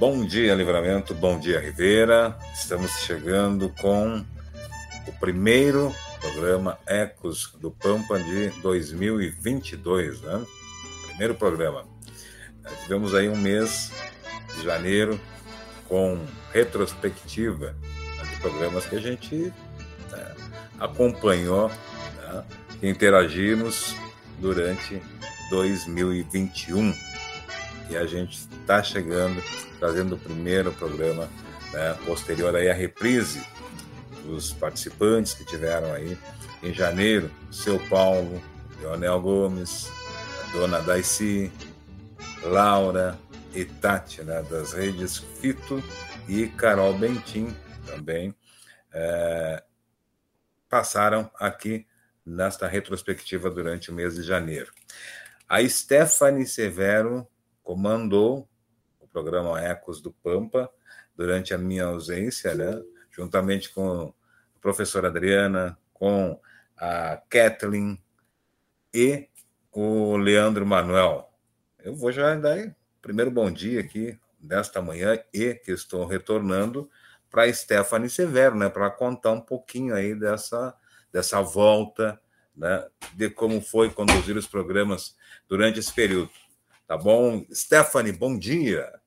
Bom dia, Livramento. Bom dia, Ribeira. Estamos chegando com o primeiro programa Ecos do Pampa de 2022, né? Primeiro programa. Tivemos aí um mês de janeiro com retrospectiva né, de programas que a gente né, acompanhou né, e interagimos durante 2021. E a gente está chegando trazendo o primeiro programa, né, posterior aí à reprise dos participantes que tiveram aí em janeiro, seu Paulo, Leonel Gomes, a dona Daisy, Laura e Tati, né, das redes Fito e Carol Bentim também é, passaram aqui nesta retrospectiva durante o mês de janeiro. A Stephanie Severo comandou programa Ecos do Pampa, durante a minha ausência, né? juntamente com a professora Adriana, com a Kathleen e o Leandro Manuel. Eu vou já dar o primeiro bom dia aqui desta manhã e que estou retornando para Stephanie Severo, né, para contar um pouquinho aí dessa, dessa volta, né, de como foi conduzir os programas durante esse período. Tá bom? Stephanie, bom dia.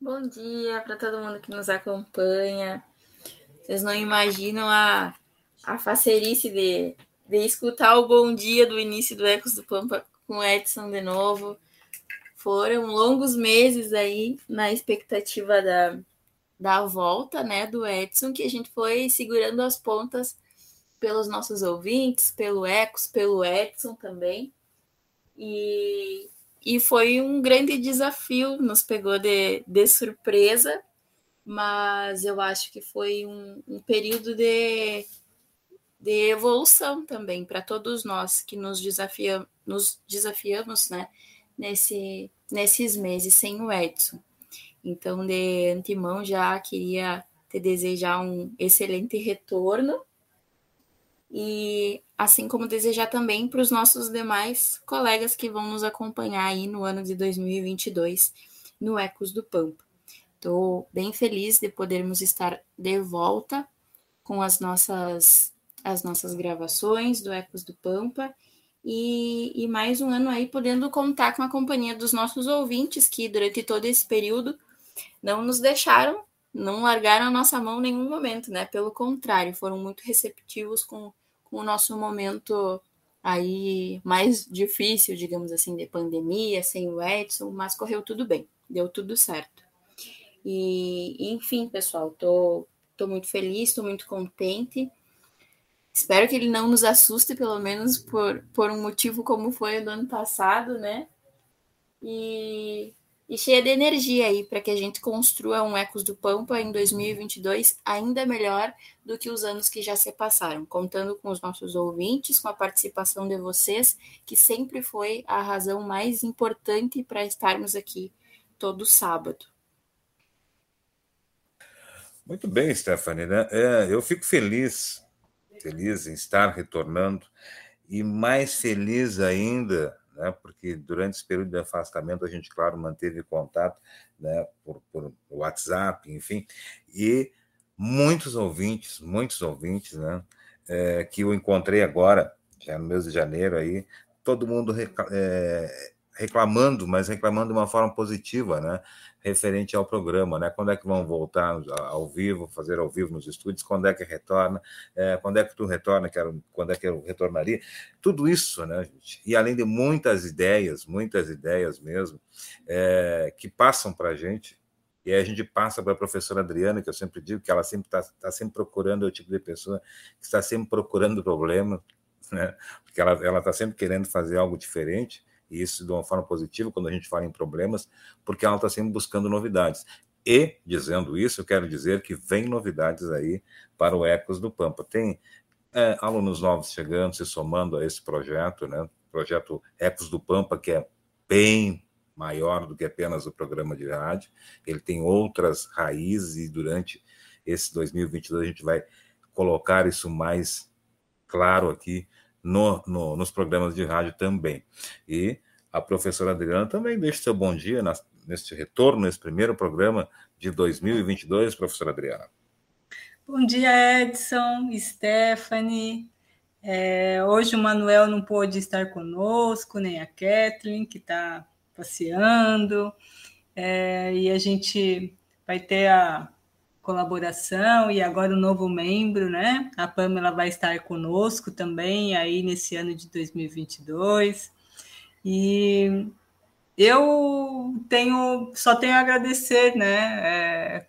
Bom dia para todo mundo que nos acompanha. Vocês não imaginam a, a facerice de, de escutar o bom dia do início do Ecos do Pampa com o Edson de novo. Foram longos meses aí na expectativa da, da volta né, do Edson, que a gente foi segurando as pontas pelos nossos ouvintes, pelo Ecos, pelo Edson também. E e foi um grande desafio, nos pegou de, de surpresa, mas eu acho que foi um, um período de, de evolução também para todos nós que nos, desafia, nos desafiamos né, nesse, nesses meses sem o Edson. Então, de antemão, já queria te desejar um excelente retorno e assim como desejar também para os nossos demais colegas que vão nos acompanhar aí no ano de 2022 no Ecos do Pampa. Estou bem feliz de podermos estar de volta com as nossas as nossas gravações do Ecos do Pampa e, e mais um ano aí podendo contar com a companhia dos nossos ouvintes que durante todo esse período não nos deixaram, não largaram a nossa mão em nenhum momento, né? Pelo contrário, foram muito receptivos com o nosso momento aí mais difícil, digamos assim, de pandemia, sem o Edson, mas correu tudo bem, deu tudo certo. E, enfim, pessoal, tô, tô muito feliz, tô muito contente. Espero que ele não nos assuste, pelo menos por, por um motivo como foi o do ano passado, né? E e cheia de energia aí para que a gente construa um Ecos do Pampa em 2022 ainda melhor do que os anos que já se passaram, contando com os nossos ouvintes, com a participação de vocês, que sempre foi a razão mais importante para estarmos aqui todo sábado. Muito bem, Stephanie. Né? É, eu fico feliz, feliz em estar retornando e mais feliz ainda né? porque durante esse período de afastamento a gente, claro, manteve contato né? por, por WhatsApp, enfim, e muitos ouvintes, muitos ouvintes, né? É, que eu encontrei agora, já no mês de janeiro aí, todo mundo é, reclamando, mas reclamando de uma forma positiva, né? Referente ao programa, né? Quando é que vão voltar ao vivo, fazer ao vivo nos estúdios? Quando é que retorna? É, quando é que tu retorna? Quero, quando é que eu retornaria? Tudo isso, né, gente? E além de muitas ideias, muitas ideias mesmo, é, que passam para a gente, e aí a gente passa para a professora Adriana, que eu sempre digo que ela sempre está tá sempre procurando, é o tipo de pessoa que está sempre procurando problema, né? Porque ela está sempre querendo fazer algo diferente isso de uma forma positiva quando a gente fala em problemas, porque ela está sempre buscando novidades. E, dizendo isso, eu quero dizer que vem novidades aí para o Ecos do Pampa. Tem é, alunos novos chegando, se somando a esse projeto, né? projeto Ecos do Pampa, que é bem maior do que apenas o programa de rádio. Ele tem outras raízes e durante esse 2022 a gente vai colocar isso mais claro aqui no, no, nos programas de rádio também. E a professora Adriana também deixa seu bom dia na, neste retorno, nesse primeiro programa de 2022, professora Adriana. Bom dia, Edson, Stephanie. É, hoje o Manuel não pôde estar conosco, nem a Kathleen, que está passeando, é, e a gente vai ter a colaboração e agora o um novo membro, né? A Pamela vai estar conosco também aí nesse ano de 2022. E eu tenho só tenho a agradecer, né? É,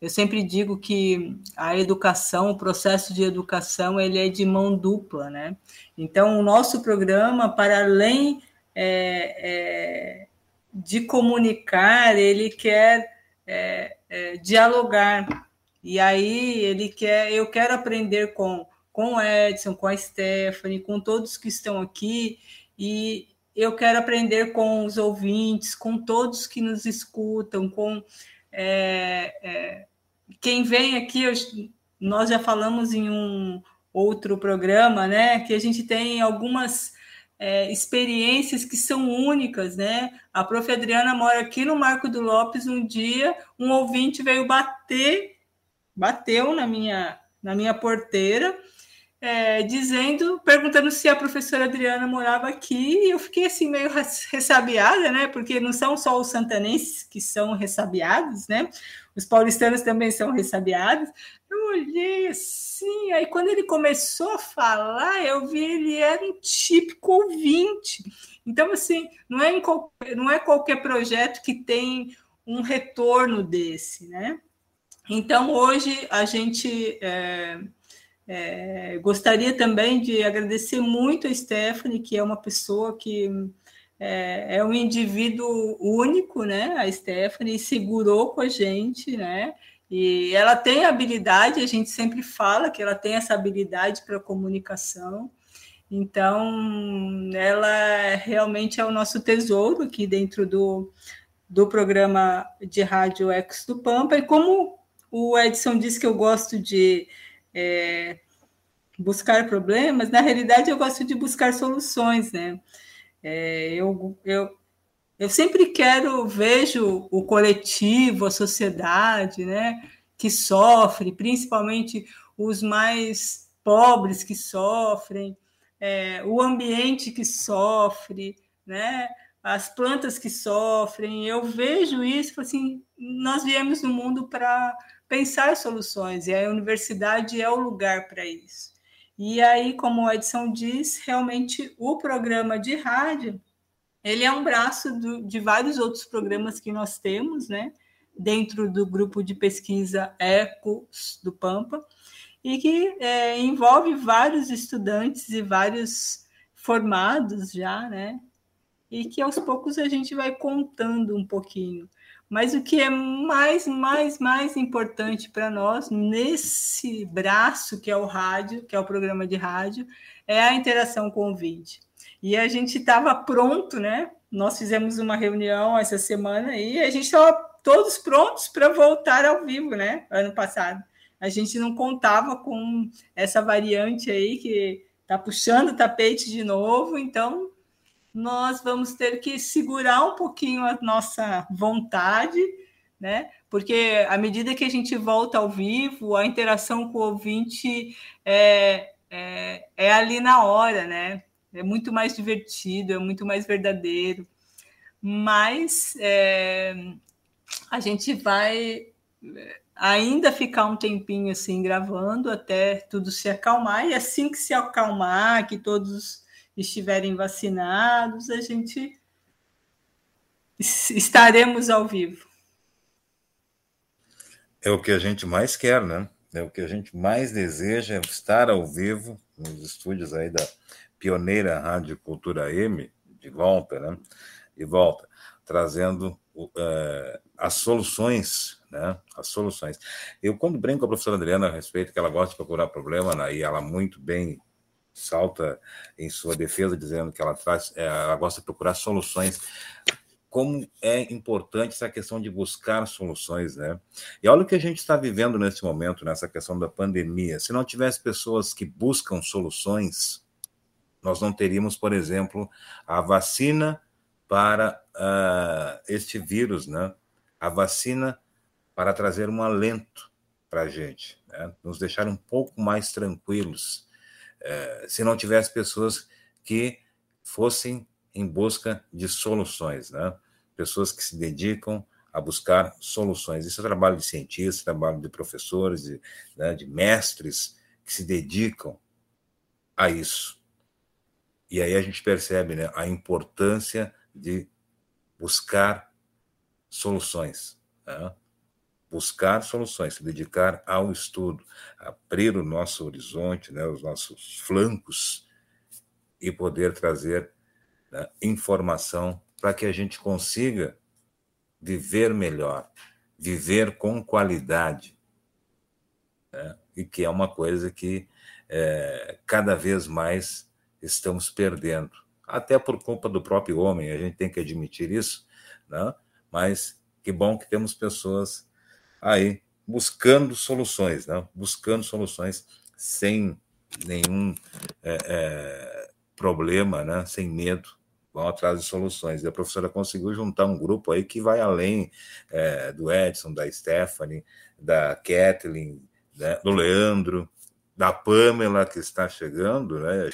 eu sempre digo que a educação, o processo de educação, ele é de mão dupla, né? Então, o nosso programa, para além é, é, de comunicar, ele quer é, dialogar. E aí ele quer, eu quero aprender com com o Edson, com a Stephanie, com todos que estão aqui e eu quero aprender com os ouvintes, com todos que nos escutam, com é, é, quem vem aqui. Eu, nós já falamos em um outro programa, né? Que a gente tem algumas é, experiências que são únicas, né? A prof. Adriana mora aqui no Marco do Lopes. Um dia, um ouvinte veio bater, bateu na minha, na minha porteira, é, dizendo, perguntando se a professora Adriana morava aqui. E eu fiquei assim meio ressabiada, né? Porque não são só os santanenses que são ressabiados, né? Os paulistanos também são ressabiados. Eu olhei assim, aí quando ele começou a falar, eu vi ele era um típico ouvinte. Então, assim, não é, qualquer, não é qualquer projeto que tem um retorno desse, né? Então, hoje a gente é, é, gostaria também de agradecer muito a Stephanie, que é uma pessoa que é, é um indivíduo único, né? A Stephanie segurou com a gente, né? E ela tem habilidade, a gente sempre fala que ela tem essa habilidade para comunicação. Então, ela realmente é o nosso tesouro aqui dentro do, do programa de rádio Ex do Pampa. E como o Edson disse que eu gosto de é, buscar problemas, na realidade eu gosto de buscar soluções, né? É, eu, eu, eu sempre quero, vejo o coletivo, a sociedade, né, que sofre, principalmente os mais pobres que sofrem, é, o ambiente que sofre, né, as plantas que sofrem. Eu vejo isso, assim, nós viemos no mundo para pensar soluções e a universidade é o lugar para isso. E aí, como o Edson diz, realmente o programa de rádio ele é um braço do, de vários outros programas que nós temos, né? Dentro do grupo de pesquisa Ecos do Pampa, e que é, envolve vários estudantes e vários formados já, né? E que aos poucos a gente vai contando um pouquinho. Mas o que é mais, mais, mais importante para nós nesse braço que é o rádio, que é o programa de rádio, é a interação com o vídeo. E a gente estava pronto, né? Nós fizemos uma reunião essa semana e a gente estava todos prontos para voltar ao vivo, né? Ano passado. A gente não contava com essa variante aí que está puxando o tapete de novo, então nós vamos ter que segurar um pouquinho a nossa vontade, né? Porque à medida que a gente volta ao vivo, a interação com o ouvinte é, é, é ali na hora, né? É muito mais divertido, é muito mais verdadeiro. mas é, a gente vai é, ainda ficar um tempinho assim gravando até tudo se acalmar, e assim que se acalmar, que todos estiverem vacinados, a gente estaremos ao vivo. É o que a gente mais quer, né? É o que a gente mais deseja, é estar ao vivo nos estúdios aí da pioneira Rádio Cultura M, de volta, né? De volta, trazendo uh, as soluções, né? As soluções. Eu, quando brinco com a professora Adriana a respeito, que ela gosta de procurar problema, né? e ela muito bem salta em sua defesa, dizendo que ela traz, eh, ela gosta de procurar soluções como é importante essa questão de buscar soluções, né? E olha o que a gente está vivendo nesse momento, nessa questão da pandemia. Se não tivesse pessoas que buscam soluções, nós não teríamos, por exemplo, a vacina para uh, este vírus, né? A vacina para trazer um alento para a gente, né? nos deixar um pouco mais tranquilos. Uh, se não tivesse pessoas que fossem em busca de soluções, né? pessoas que se dedicam a buscar soluções. Isso é trabalho de cientistas, trabalho de professores, de, né, de mestres que se dedicam a isso. E aí a gente percebe né, a importância de buscar soluções. Né? Buscar soluções, se dedicar ao estudo, abrir o nosso horizonte, né, os nossos flancos e poder trazer né, informação para que a gente consiga viver melhor, viver com qualidade. Né? E que é uma coisa que é, cada vez mais estamos perdendo. Até por culpa do próprio homem, a gente tem que admitir isso, né? mas que bom que temos pessoas aí buscando soluções, né? buscando soluções sem nenhum é, é, problema, né? sem medo vão atrás de soluções. E a professora conseguiu juntar um grupo aí que vai além é, do Edson, da Stephanie, da Kathleen, né, do Leandro, da Pamela, que está chegando. Né?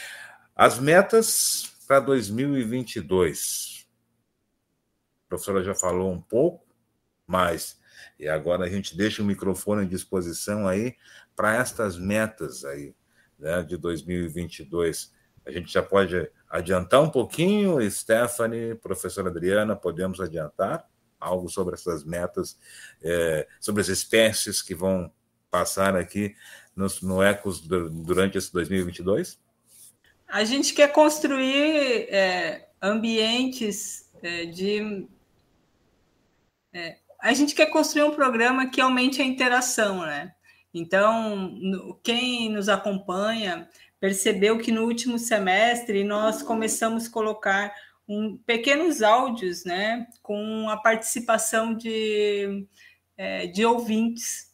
As metas para 2022. A professora já falou um pouco, mas e agora a gente deixa o microfone à disposição aí para estas metas aí né, de 2022. A gente já pode adiantar um pouquinho, Stephanie, professora Adriana, podemos adiantar algo sobre essas metas, é, sobre as espécies que vão passar aqui no, no Ecos durante esse 2022? A gente quer construir é, ambientes é, de. A gente quer construir um programa que aumente a interação, né? Então, quem nos acompanha percebeu que no último semestre nós começamos a colocar um, pequenos áudios, né, com a participação de, é, de ouvintes,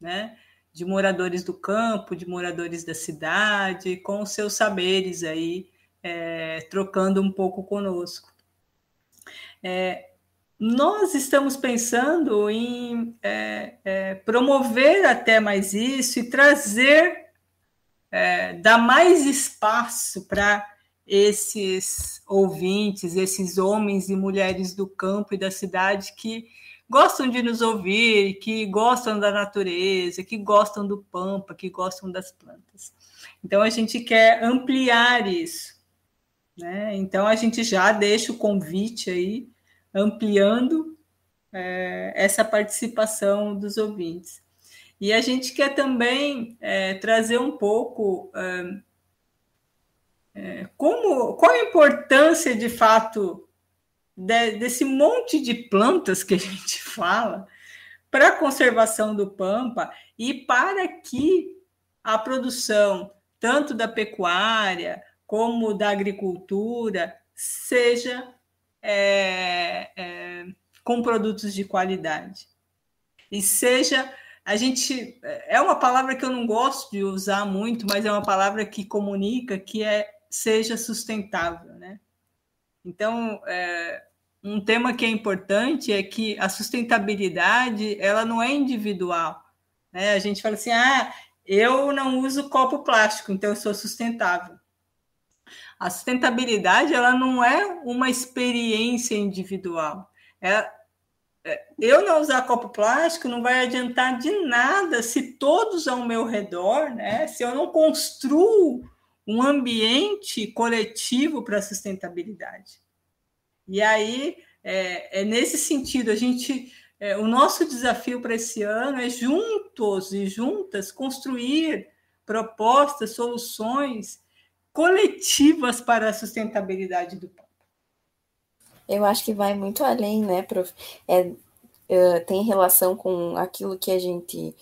né, de moradores do campo, de moradores da cidade, com os seus saberes aí, é, trocando um pouco conosco. É, nós estamos pensando em é, é, promover até mais isso e trazer é, dar mais espaço para esses ouvintes, esses homens e mulheres do campo e da cidade que gostam de nos ouvir, que gostam da natureza, que gostam do pampa, que gostam das plantas. Então a gente quer ampliar isso. Né? Então a gente já deixa o convite aí, ampliando é, essa participação dos ouvintes. E a gente quer também é, trazer um pouco é, é, como, qual a importância de fato de, desse monte de plantas que a gente fala para a conservação do Pampa e para que a produção, tanto da pecuária como da agricultura, seja é, é, com produtos de qualidade e seja a gente é uma palavra que eu não gosto de usar muito, mas é uma palavra que comunica que é seja sustentável, né? Então, é, um tema que é importante é que a sustentabilidade ela não é individual, né? A gente fala assim, ah, eu não uso copo plástico, então eu sou sustentável. A sustentabilidade ela não é uma experiência individual. É, é, eu não usar copo plástico não vai adiantar de nada se todos ao meu redor, né? Se eu não construo um ambiente coletivo para sustentabilidade. E aí é, é, nesse sentido a gente, é, o nosso desafio para esse ano é juntos e juntas construir propostas, soluções coletivas para a sustentabilidade do Pampa. Eu acho que vai muito além, né, prof? É, é, tem relação com aquilo que a gente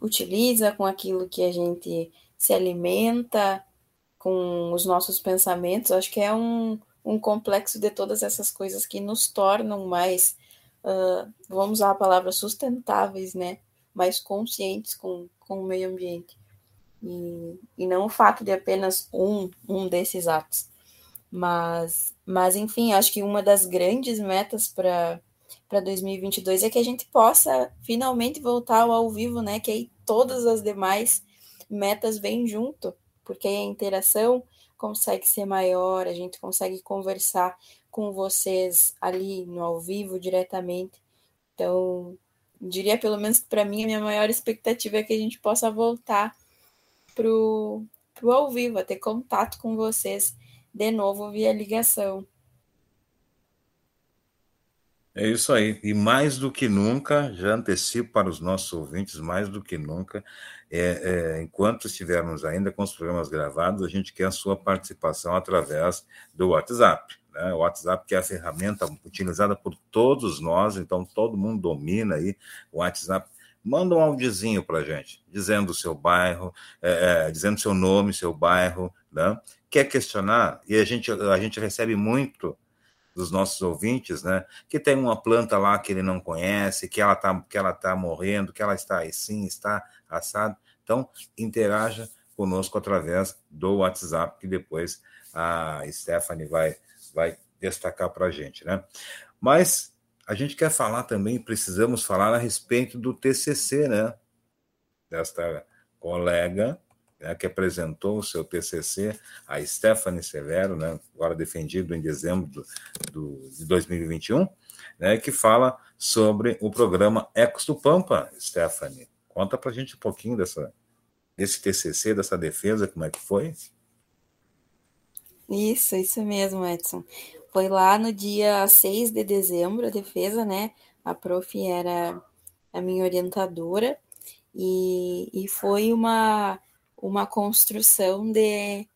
utiliza, com aquilo que a gente se alimenta, com os nossos pensamentos. Acho que é um, um complexo de todas essas coisas que nos tornam mais, uh, vamos usar a palavra sustentáveis, né? Mais conscientes com, com o meio ambiente. E, e não o fato de apenas um, um desses atos. Mas, mas, enfim, acho que uma das grandes metas para para 2022 é que a gente possa finalmente voltar ao ao vivo, né? Que aí todas as demais metas vêm junto, porque a interação consegue ser maior, a gente consegue conversar com vocês ali no ao vivo diretamente. Então, diria pelo menos que para mim a minha maior expectativa é que a gente possa voltar pro, pro ao vivo, a ter contato com vocês de novo via ligação. É isso aí. E mais do que nunca, já antecipo para os nossos ouvintes, mais do que nunca, é, é, enquanto estivermos ainda com os programas gravados, a gente quer a sua participação através do WhatsApp. Né? O WhatsApp que é a ferramenta utilizada por todos nós, então todo mundo domina aí o WhatsApp manda um áudiozinho para a gente, dizendo o seu bairro, é, é, dizendo seu nome, seu bairro, né? Quer questionar? E a gente, a gente recebe muito dos nossos ouvintes, né? Que tem uma planta lá que ele não conhece, que ela está que ela tá morrendo, que ela está assim, está assado. Então, interaja conosco através do WhatsApp, que depois a Stephanie vai, vai destacar para a gente, né? Mas a gente quer falar também, precisamos falar a respeito do TCC, né? Desta colega né, que apresentou o seu TCC, a Stephanie Severo, né, agora defendido em dezembro do, do, de 2021, né, que fala sobre o programa Ecos do Pampa. Stephanie, conta para a gente um pouquinho dessa, desse TCC, dessa defesa, como é que foi? Isso, isso mesmo, Edson. Foi lá no dia 6 de dezembro, a defesa, né? A prof era a minha orientadora e, e foi uma, uma construção de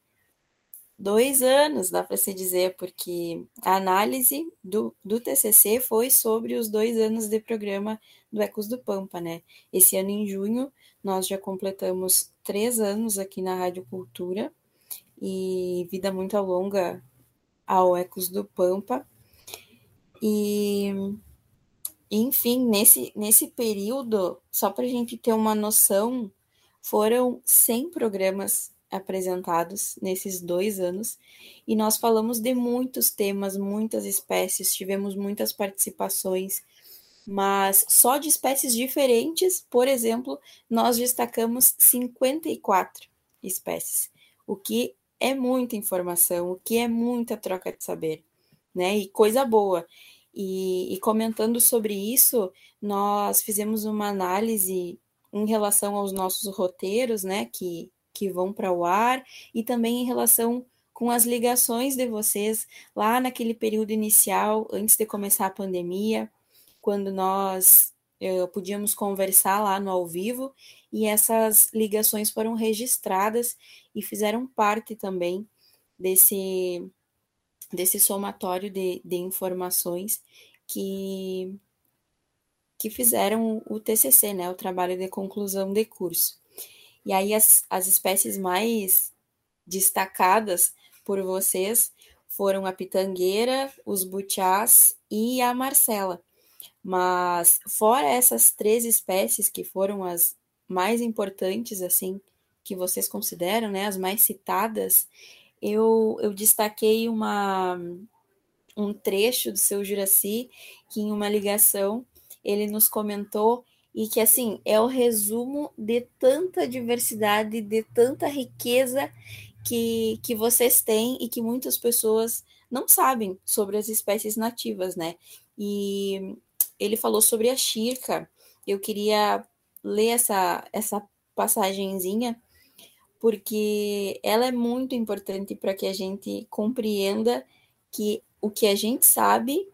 dois anos, dá para se dizer, porque a análise do, do TCC foi sobre os dois anos de programa do Ecos do Pampa, né? Esse ano, em junho, nós já completamos três anos aqui na Rádio Cultura e vida muito longa ao Ecos do Pampa. E, enfim, nesse, nesse período, só para a gente ter uma noção, foram 100 programas apresentados nesses dois anos e nós falamos de muitos temas, muitas espécies, tivemos muitas participações, mas só de espécies diferentes, por exemplo, nós destacamos 54 espécies, o que é muita informação, o que é muita troca de saber, né? E coisa boa. E, e, comentando sobre isso, nós fizemos uma análise em relação aos nossos roteiros, né, que, que vão para o ar, e também em relação com as ligações de vocês lá naquele período inicial, antes de começar a pandemia, quando nós uh, podíamos conversar lá no ao vivo, e essas ligações foram registradas e fizeram parte também desse, desse somatório de, de informações que, que fizeram o TCC, né, o trabalho de conclusão de curso. E aí as, as espécies mais destacadas por vocês foram a pitangueira, os butiás e a marcela. Mas fora essas três espécies que foram as mais importantes assim que vocês consideram, né, as mais citadas, eu, eu destaquei uma, um trecho do seu Juraci, que em uma ligação ele nos comentou e que assim é o resumo de tanta diversidade, de tanta riqueza que, que vocês têm e que muitas pessoas não sabem sobre as espécies nativas, né? E ele falou sobre a Shirka. Eu queria ler essa, essa passagenzinha, porque ela é muito importante para que a gente compreenda que o que a gente sabe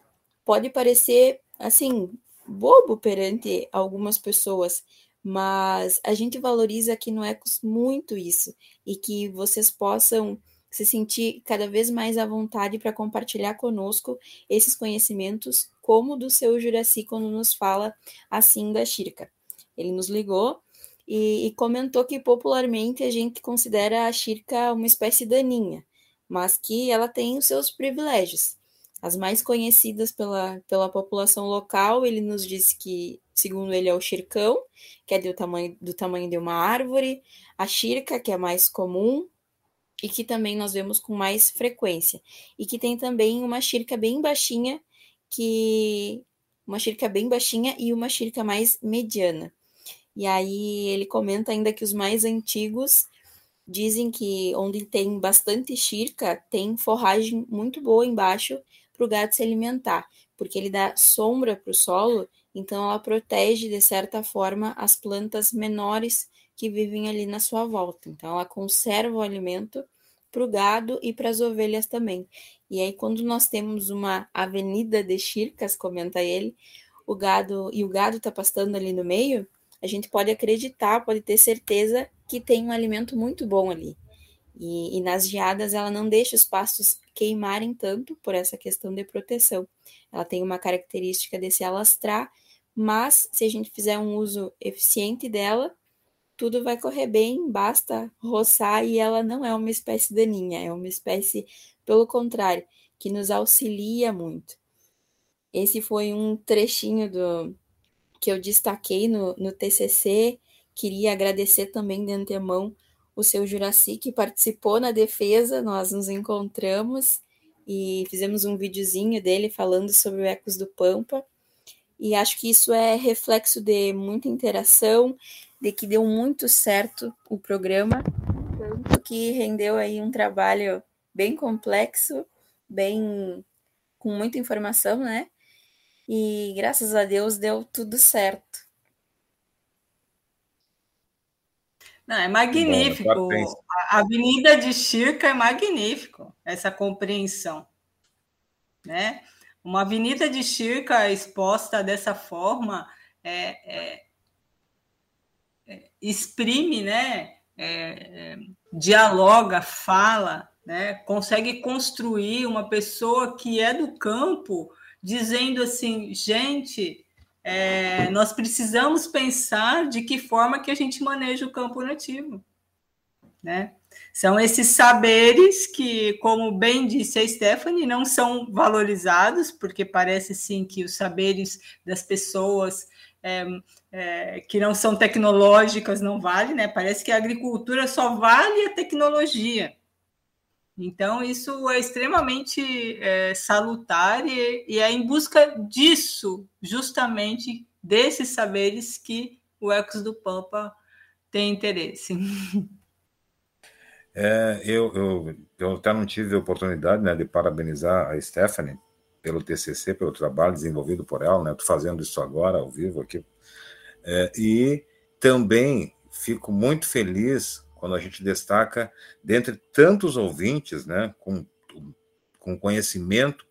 pode parecer, assim, bobo perante algumas pessoas, mas a gente valoriza aqui no Ecos muito isso, e que vocês possam se sentir cada vez mais à vontade para compartilhar conosco esses conhecimentos, como do seu Juraci quando nos fala assim da Shirka. Ele nos ligou e, e, comentou que popularmente a gente considera a Shirka uma espécie daninha, mas que ela tem os seus privilégios. As mais conhecidas pela, pela população local, ele nos disse que, segundo ele, é o Shirkão, que é do tamanho, do tamanho de uma árvore, a Shirka, que é mais comum, e que também nós vemos com mais frequência. E que tem também uma xirca bem baixinha, que uma xirca bem baixinha e uma xirca mais mediana. E aí ele comenta ainda que os mais antigos dizem que onde tem bastante xirca, tem forragem muito boa embaixo para o gato se alimentar, porque ele dá sombra para o solo, então ela protege de certa forma as plantas menores que vivem ali na sua volta. Então, ela conserva o alimento para o gado e para as ovelhas também. E aí, quando nós temos uma avenida de chircas, comenta ele, o gado e o gado está pastando ali no meio, a gente pode acreditar, pode ter certeza que tem um alimento muito bom ali. E, e nas geadas ela não deixa os pastos queimarem tanto por essa questão de proteção. Ela tem uma característica de se alastrar, mas se a gente fizer um uso eficiente dela, tudo vai correr bem, basta roçar e ela não é uma espécie daninha, é uma espécie, pelo contrário, que nos auxilia muito. Esse foi um trechinho do que eu destaquei no, no TCC. Queria agradecer também de antemão o seu Juraci, que participou na defesa. Nós nos encontramos e fizemos um videozinho dele falando sobre o Ecos do Pampa. E acho que isso é reflexo de muita interação, de que deu muito certo o programa, tanto que rendeu aí um trabalho bem complexo, bem com muita informação, né? E graças a Deus deu tudo certo. Não, é magnífico. Bom, a Avenida de Chirca é magnífico, essa compreensão. Né? Uma avenida de Chirca exposta dessa forma é, é, exprime, né? É, é, dialoga, fala, né? Consegue construir uma pessoa que é do campo, dizendo assim, gente, é, nós precisamos pensar de que forma que a gente maneja o campo nativo, né? São esses saberes que, como bem disse a Stephanie, não são valorizados, porque parece sim que os saberes das pessoas é, é, que não são tecnológicas não vale, né? Parece que a agricultura só vale a tecnologia. Então, isso é extremamente é, salutar e, e, é em busca disso, justamente desses saberes, que o Ecos do Pampa tem interesse. É, eu, eu, eu até não tive a oportunidade né, de parabenizar a Stephanie pelo TCC, pelo trabalho desenvolvido por ela, né? Estou fazendo isso agora, ao vivo aqui. É, e também fico muito feliz quando a gente destaca, dentre tantos ouvintes, né, com, com conhecimento,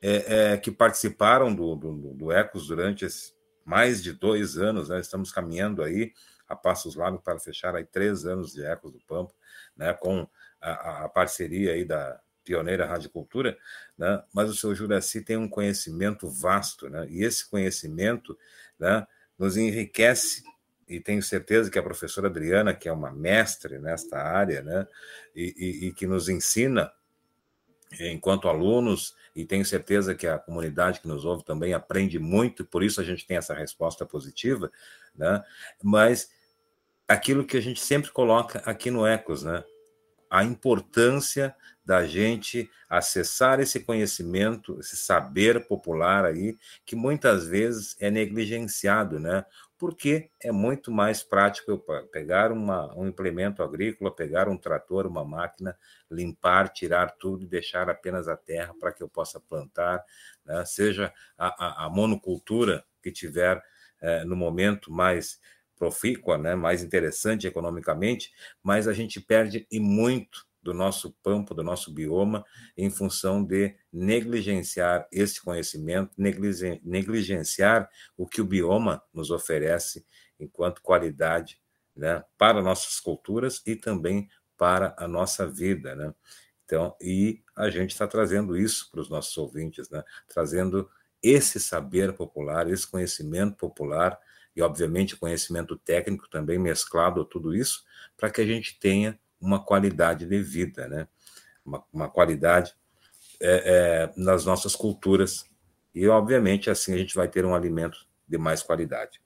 é, é, que participaram do, do, do, Ecos durante esses mais de dois anos, né, estamos caminhando aí a passos largos para fechar aí três anos de Ecos do Pampa, né, com a, a parceria aí da, pioneira radicultura, né? mas o seu Juraci tem um conhecimento vasto, né? e esse conhecimento né, nos enriquece, e tenho certeza que a professora Adriana, que é uma mestre nesta área, né, e, e, e que nos ensina enquanto alunos, e tenho certeza que a comunidade que nos ouve também aprende muito, por isso a gente tem essa resposta positiva, né? Mas aquilo que a gente sempre coloca aqui no Ecos, né? A importância da gente acessar esse conhecimento, esse saber popular aí, que muitas vezes é negligenciado, né? Porque é muito mais prático eu pegar uma, um implemento agrícola, pegar um trator, uma máquina, limpar, tirar tudo e deixar apenas a terra para que eu possa plantar, né? seja a, a, a monocultura que tiver é, no momento mais profícua, né, mais interessante economicamente, mas a gente perde e muito do nosso campo, do nosso bioma, em função de negligenciar esse conhecimento, negligenciar o que o bioma nos oferece enquanto qualidade né, para nossas culturas e também para a nossa vida. Né? Então, e a gente está trazendo isso para os nossos ouvintes, né? trazendo esse saber popular, esse conhecimento popular e, obviamente, conhecimento técnico também mesclado a tudo isso, para que a gente tenha uma qualidade de vida, né? uma, uma qualidade é, é, nas nossas culturas. E, obviamente, assim a gente vai ter um alimento de mais qualidade.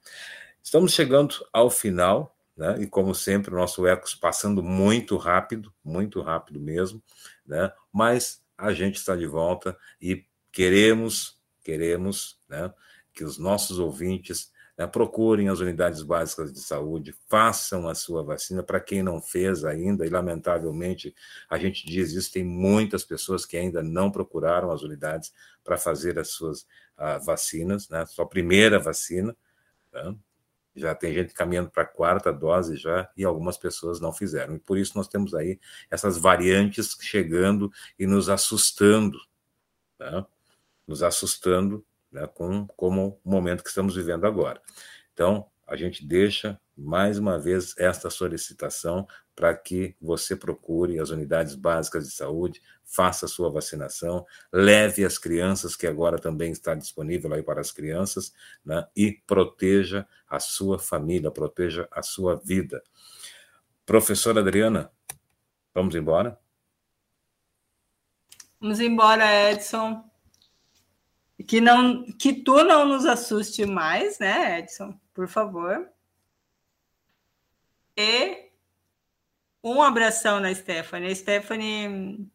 Estamos chegando ao final, né? e como sempre, o nosso Ecos passando muito rápido, muito rápido mesmo, né? mas a gente está de volta e queremos, queremos né? que os nossos ouvintes? Procurem as unidades básicas de saúde, façam a sua vacina. Para quem não fez ainda, e lamentavelmente a gente diz isso, tem muitas pessoas que ainda não procuraram as unidades para fazer as suas uh, vacinas, né? sua primeira vacina. Né? já tem gente caminhando para a quarta dose já e algumas pessoas não fizeram. E por isso nós temos aí essas variantes chegando e nos assustando, né? nos assustando né, com, como o momento que estamos vivendo agora. Então, a gente deixa mais uma vez esta solicitação para que você procure as unidades básicas de saúde, faça a sua vacinação, leve as crianças, que agora também está disponível aí para as crianças, né, e proteja a sua família, proteja a sua vida. Professora Adriana, vamos embora? Vamos embora, Edson. Que, não, que tu não nos assuste mais, né, Edson? Por favor. E um abração na Stephanie. Stephanie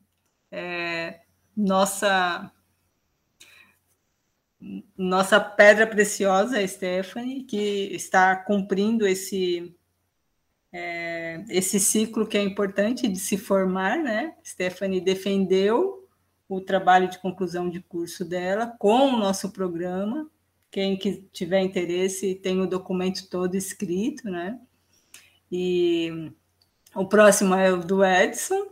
é nossa nossa pedra preciosa, Stephanie, que está cumprindo esse é, esse ciclo que é importante de se formar, né? Stephanie defendeu o trabalho de conclusão de curso dela com o nosso programa. Quem que tiver interesse tem o documento todo escrito, né? E o próximo é o do Edson.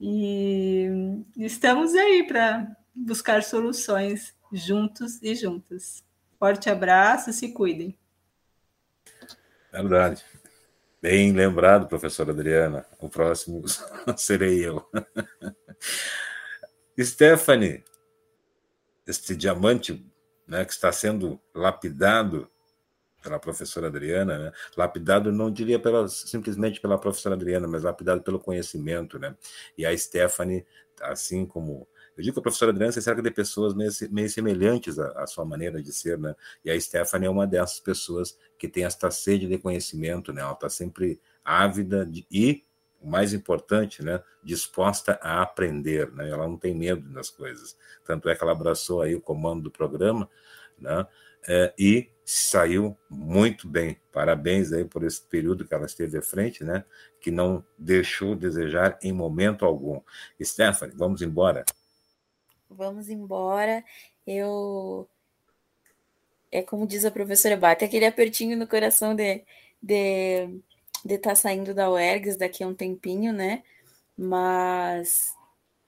E estamos aí para buscar soluções juntos e juntas. Forte abraço, se cuidem. Verdade. Bem lembrado, professora Adriana. O próximo serei eu. Stephanie, este diamante né, que está sendo lapidado pela professora Adriana, né? lapidado não diria pela, simplesmente pela professora Adriana, mas lapidado pelo conhecimento, né? E a Stephanie, assim como eu digo que a professora Adriana se cerca de pessoas meio, meio semelhantes à, à, sua maneira de ser, né? E a Stephanie é uma dessas pessoas que tem esta sede de conhecimento, né? Ela está sempre ávida de, e o mais importante, né, disposta a aprender, né? Ela não tem medo das coisas. Tanto é que ela abraçou aí o comando do programa, né? É, e saiu muito bem. Parabéns aí por esse período que ela esteve à frente, né? Que não deixou desejar em momento algum. Stephanie, vamos embora. Vamos embora. Eu é como diz a professora Bate, aquele apertinho no coração de, de de estar tá saindo da UERGS daqui a um tempinho, né? Mas,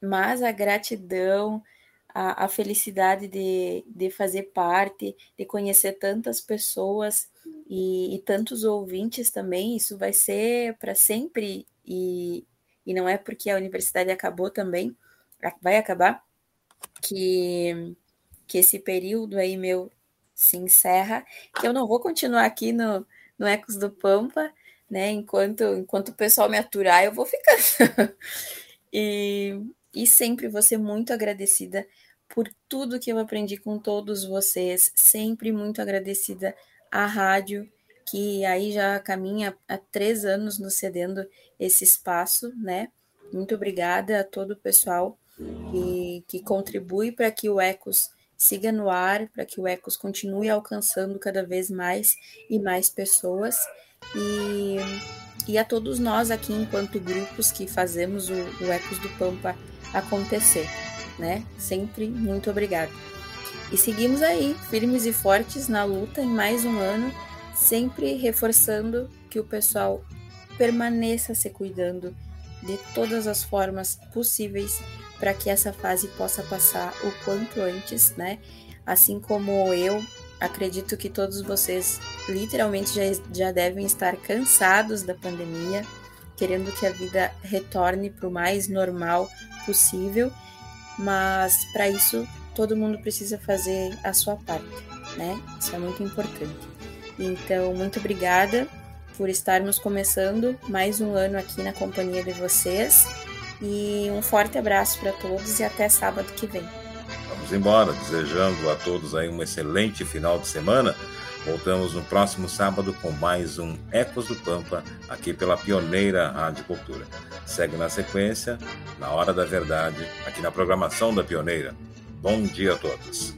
mas a gratidão, a, a felicidade de, de fazer parte, de conhecer tantas pessoas e, e tantos ouvintes também, isso vai ser para sempre e, e não é porque a universidade acabou também, vai acabar, que, que esse período aí meu se encerra, que eu não vou continuar aqui no, no Ecos do Pampa, né? Enquanto, enquanto o pessoal me aturar, eu vou ficando. e, e sempre vou ser muito agradecida por tudo que eu aprendi com todos vocês, sempre muito agradecida à rádio, que aí já caminha há três anos nos cedendo esse espaço, né? Muito obrigada a todo o pessoal que, que contribui para que o Ecos siga no ar, para que o Ecos continue alcançando cada vez mais e mais pessoas. E, e a todos nós aqui, enquanto grupos que fazemos o, o Ecos do Pampa acontecer, né? Sempre muito obrigada. E seguimos aí, firmes e fortes na luta em mais um ano, sempre reforçando que o pessoal permaneça se cuidando de todas as formas possíveis para que essa fase possa passar o quanto antes, né? Assim como eu, acredito que todos vocês literalmente já, já devem estar cansados da pandemia, querendo que a vida retorne para o mais normal possível, mas para isso todo mundo precisa fazer a sua parte, né? Isso é muito importante. Então, muito obrigada por estarmos começando mais um ano aqui na companhia de vocês. E um forte abraço para todos e até sábado que vem. Vamos embora, desejando a todos aí um excelente final de semana. Voltamos no próximo sábado com mais um Ecos do Pampa, aqui pela pioneira Rádio Cultura. Segue na sequência, na hora da verdade, aqui na programação da Pioneira. Bom dia a todos.